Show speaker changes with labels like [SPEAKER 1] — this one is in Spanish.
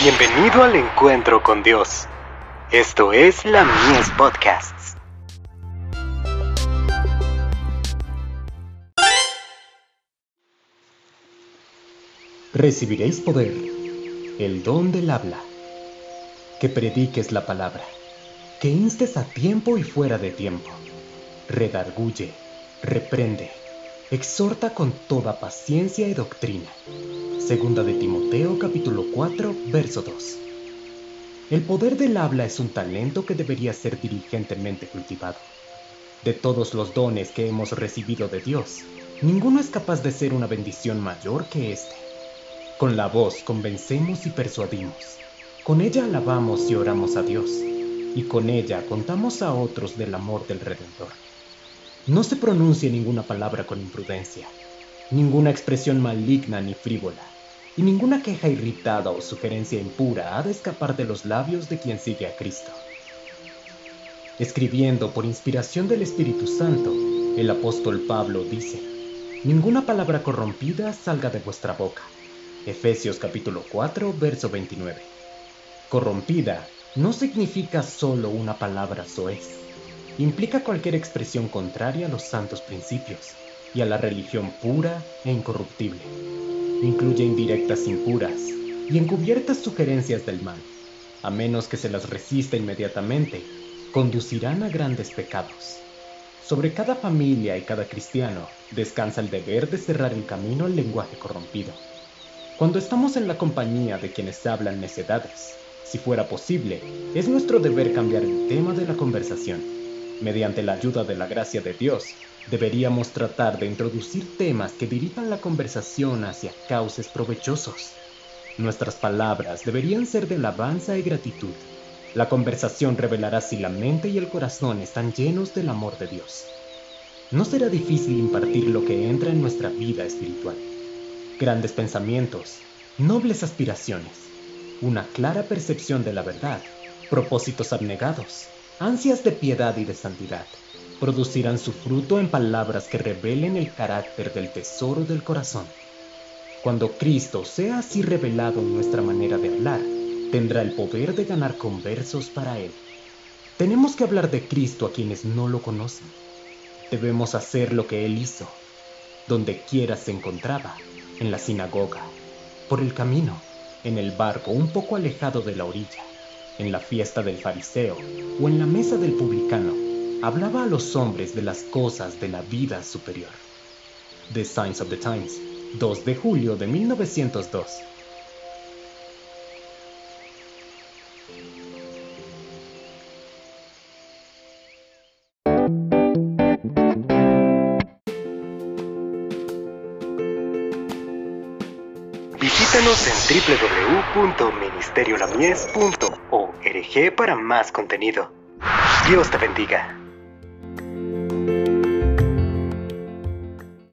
[SPEAKER 1] Bienvenido al encuentro con Dios. Esto es la Mies Podcasts. Recibiréis poder, el don del habla, que prediques la palabra, que instes a tiempo y fuera de tiempo, redarguye, reprende, exhorta con toda paciencia y doctrina Segunda de Timoteo capítulo 4, verso 2. El poder del habla es un talento que debería ser diligentemente cultivado. De todos los dones que hemos recibido de Dios, ninguno es capaz de ser una bendición mayor que este. Con la voz convencemos y persuadimos. Con ella alabamos y oramos a Dios. Y con ella contamos a otros del amor del Redentor. No se pronuncie ninguna palabra con imprudencia, ninguna expresión maligna ni frívola y ninguna queja irritada o sugerencia impura ha de escapar de los labios de quien sigue a Cristo. Escribiendo por inspiración del Espíritu Santo, el apóstol Pablo dice, Ninguna palabra corrompida salga de vuestra boca. Efesios capítulo 4, verso 29. Corrompida no significa solo una palabra soez. Implica cualquier expresión contraria a los santos principios y a la religión pura e incorruptible incluye indirectas impuras y encubiertas sugerencias del mal, a menos que se las resista inmediatamente, conducirán a grandes pecados. Sobre cada familia y cada cristiano descansa el deber de cerrar el camino al lenguaje corrompido. Cuando estamos en la compañía de quienes hablan necedades, si fuera posible, es nuestro deber cambiar el tema de la conversación. Mediante la ayuda de la gracia de Dios, Deberíamos tratar de introducir temas que dirijan la conversación hacia cauces provechosos. Nuestras palabras deberían ser de alabanza y gratitud. La conversación revelará si la mente y el corazón están llenos del amor de Dios. No será difícil impartir lo que entra en nuestra vida espiritual. Grandes pensamientos, nobles aspiraciones, una clara percepción de la verdad, propósitos abnegados, ansias de piedad y de santidad producirán su fruto en palabras que revelen el carácter del tesoro del corazón. Cuando Cristo sea así revelado en nuestra manera de hablar, tendrá el poder de ganar conversos para Él. Tenemos que hablar de Cristo a quienes no lo conocen. Debemos hacer lo que Él hizo, donde quiera se encontraba, en la sinagoga, por el camino, en el barco un poco alejado de la orilla, en la fiesta del fariseo o en la mesa del publicano hablaba a los hombres de las cosas de la vida superior. The Signs of the Times, 2 de julio de 1902. Visítanos en www.ministeriolamies.org para más contenido. Dios te bendiga. Thank you.